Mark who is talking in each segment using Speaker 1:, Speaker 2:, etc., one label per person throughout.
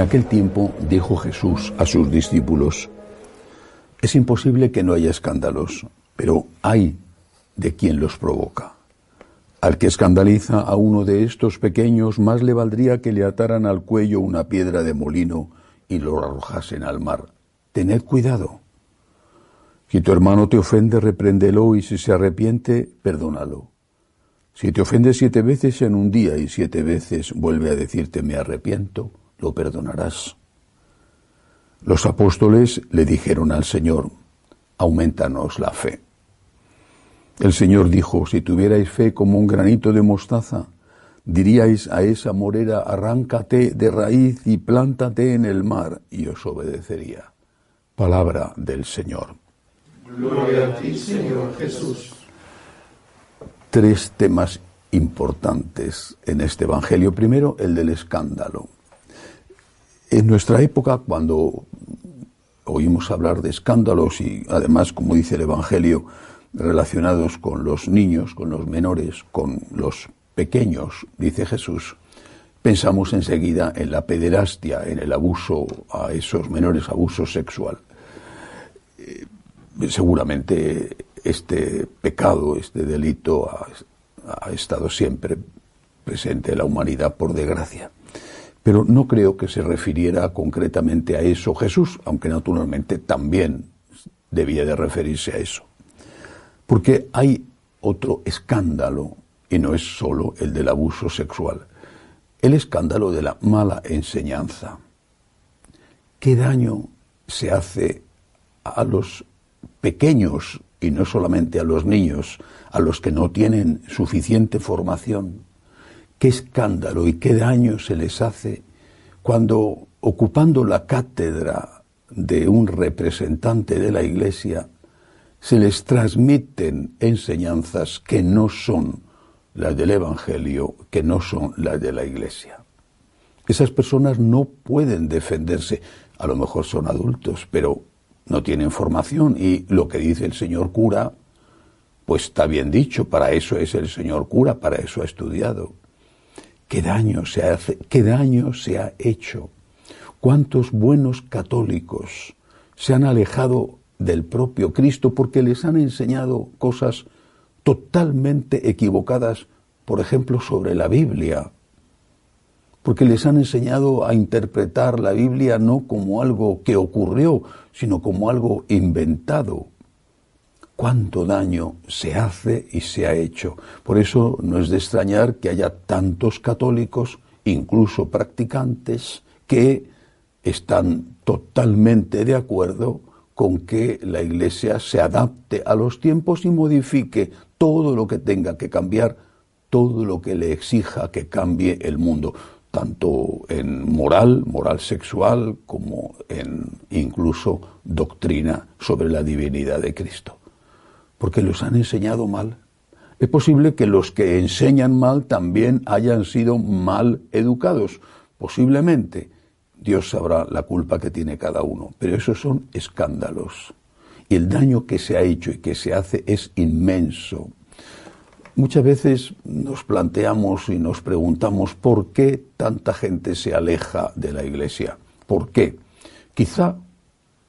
Speaker 1: En aquel tiempo dijo Jesús a sus discípulos, es imposible que no haya escándalos, pero hay de quien los provoca. Al que escandaliza a uno de estos pequeños, más le valdría que le ataran al cuello una piedra de molino y lo arrojasen al mar. Tened cuidado. Si tu hermano te ofende, repréndelo y si se arrepiente, perdónalo. Si te ofende siete veces en un día y siete veces vuelve a decirte me arrepiento, lo perdonarás. Los apóstoles le dijeron al Señor, aumentanos la fe. El Señor dijo, si tuvierais fe como un granito de mostaza, diríais a esa morera, arráncate de raíz y plántate en el mar, y os obedecería. Palabra del Señor.
Speaker 2: Gloria a ti, Señor Jesús.
Speaker 1: Tres temas importantes en este Evangelio. Primero, el del escándalo. En nuestra época, cuando oímos hablar de escándalos y además, como dice el Evangelio, relacionados con los niños, con los menores, con los pequeños, dice Jesús, pensamos enseguida en la pederastia, en el abuso a esos menores, abuso sexual. Eh, seguramente este pecado, este delito ha, ha estado siempre presente en la humanidad, por desgracia. Pero no creo que se refiriera concretamente a eso Jesús, aunque naturalmente también debía de referirse a eso. Porque hay otro escándalo, y no es solo el del abuso sexual, el escándalo de la mala enseñanza. ¿Qué daño se hace a los pequeños, y no solamente a los niños, a los que no tienen suficiente formación? Qué escándalo y qué daño se les hace cuando, ocupando la cátedra de un representante de la Iglesia, se les transmiten enseñanzas que no son las del Evangelio, que no son las de la Iglesia. Esas personas no pueden defenderse, a lo mejor son adultos, pero no tienen formación y lo que dice el señor cura, pues está bien dicho, para eso es el señor cura, para eso ha estudiado qué daño se hace, qué daño se ha hecho. Cuántos buenos católicos se han alejado del propio Cristo porque les han enseñado cosas totalmente equivocadas, por ejemplo, sobre la Biblia. Porque les han enseñado a interpretar la Biblia no como algo que ocurrió, sino como algo inventado cuánto daño se hace y se ha hecho. Por eso no es de extrañar que haya tantos católicos, incluso practicantes, que están totalmente de acuerdo con que la Iglesia se adapte a los tiempos y modifique todo lo que tenga que cambiar, todo lo que le exija que cambie el mundo, tanto en moral, moral sexual, como en incluso doctrina sobre la divinidad de Cristo porque los han enseñado mal. Es posible que los que enseñan mal también hayan sido mal educados, posiblemente. Dios sabrá la culpa que tiene cada uno, pero esos son escándalos. Y el daño que se ha hecho y que se hace es inmenso. Muchas veces nos planteamos y nos preguntamos por qué tanta gente se aleja de la Iglesia. ¿Por qué? Quizá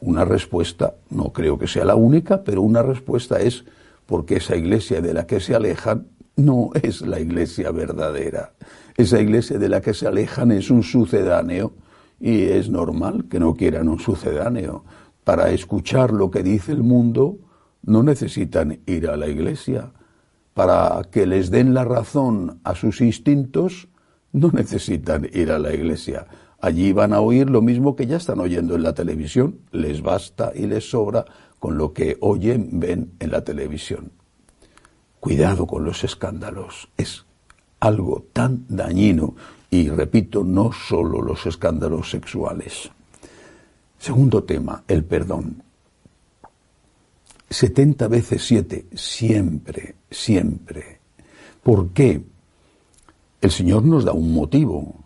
Speaker 1: una respuesta, no creo que sea la única, pero una respuesta es porque esa iglesia de la que se alejan no es la iglesia verdadera. Esa iglesia de la que se alejan es un sucedáneo y es normal que no quieran un sucedáneo. Para escuchar lo que dice el mundo no necesitan ir a la iglesia. Para que les den la razón a sus instintos no necesitan ir a la iglesia. Allí van a oír lo mismo que ya están oyendo en la televisión. Les basta y les sobra con lo que oyen, ven en la televisión. Cuidado con los escándalos. Es algo tan dañino y repito, no solo los escándalos sexuales. Segundo tema, el perdón. 70 veces 7, siempre, siempre. ¿Por qué? El Señor nos da un motivo.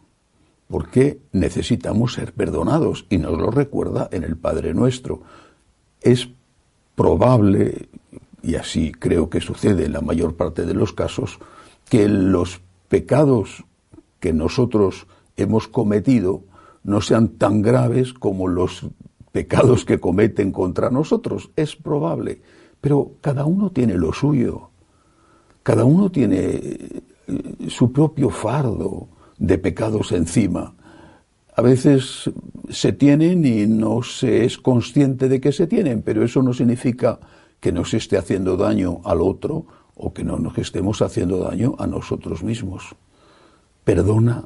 Speaker 1: ¿Por qué necesitamos ser perdonados? Y nos lo recuerda en el Padre Nuestro. Es probable, y así creo que sucede en la mayor parte de los casos, que los pecados que nosotros hemos cometido no sean tan graves como los pecados que cometen contra nosotros. Es probable. Pero cada uno tiene lo suyo. Cada uno tiene eh, su propio fardo de pecados encima. A veces se tienen y no se es consciente de que se tienen, pero eso no significa que nos esté haciendo daño al otro o que no nos estemos haciendo daño a nosotros mismos. Perdona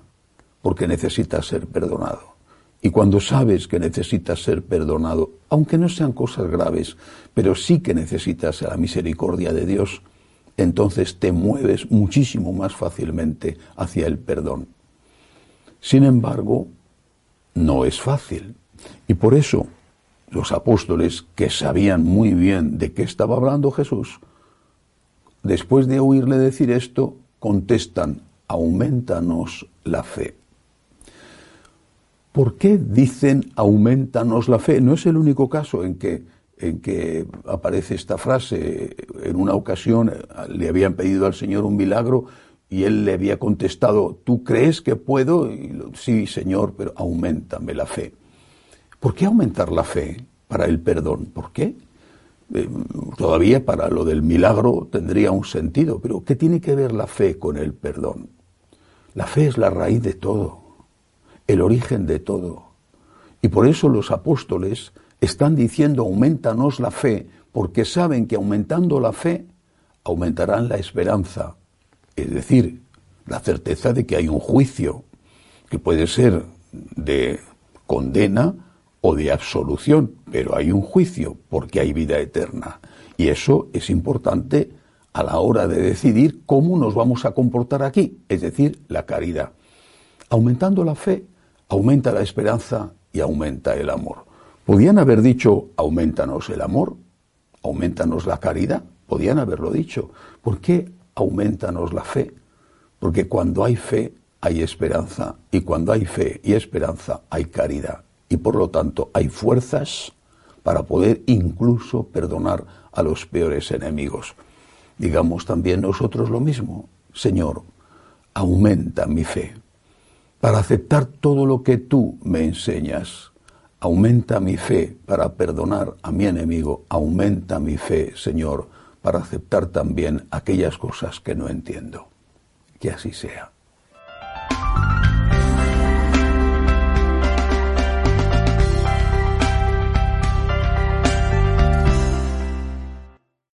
Speaker 1: porque necesitas ser perdonado. Y cuando sabes que necesitas ser perdonado, aunque no sean cosas graves, pero sí que necesitas la misericordia de Dios, entonces te mueves muchísimo más fácilmente hacia el perdón. Sin embargo, no es fácil. Y por eso los apóstoles, que sabían muy bien de qué estaba hablando Jesús, después de oírle decir esto, contestan, aumentanos la fe. ¿Por qué dicen aumentanos la fe? No es el único caso en que, en que aparece esta frase. En una ocasión eh, le habían pedido al Señor un milagro y él le había contestado, ¿tú crees que puedo? sí, Señor, pero aumentame la fe. ¿Por qué aumentar la fe para el perdón? ¿Por qué? Eh, todavía para lo del milagro tendría un sentido, pero ¿qué tiene que ver la fe con el perdón? La fe es la raíz de todo el origen de todo. Y por eso los apóstoles están diciendo aumentanos la fe, porque saben que aumentando la fe aumentarán la esperanza, es decir, la certeza de que hay un juicio, que puede ser de condena o de absolución, pero hay un juicio porque hay vida eterna. Y eso es importante a la hora de decidir cómo nos vamos a comportar aquí, es decir, la caridad. Aumentando la fe, aumenta la esperanza y aumenta el amor. Podían haber dicho, aumentanos el amor, aumentanos la caridad, podían haberlo dicho. ¿Por qué aumentanos la fe? Porque cuando hay fe hay esperanza y cuando hay fe y esperanza hay caridad y por lo tanto hay fuerzas para poder incluso perdonar a los peores enemigos. Digamos también nosotros lo mismo, Señor, aumenta mi fe para aceptar todo lo que tú me enseñas. Aumenta mi fe para perdonar a mi enemigo. Aumenta mi fe, Señor, para aceptar también aquellas cosas que no entiendo. Que así sea.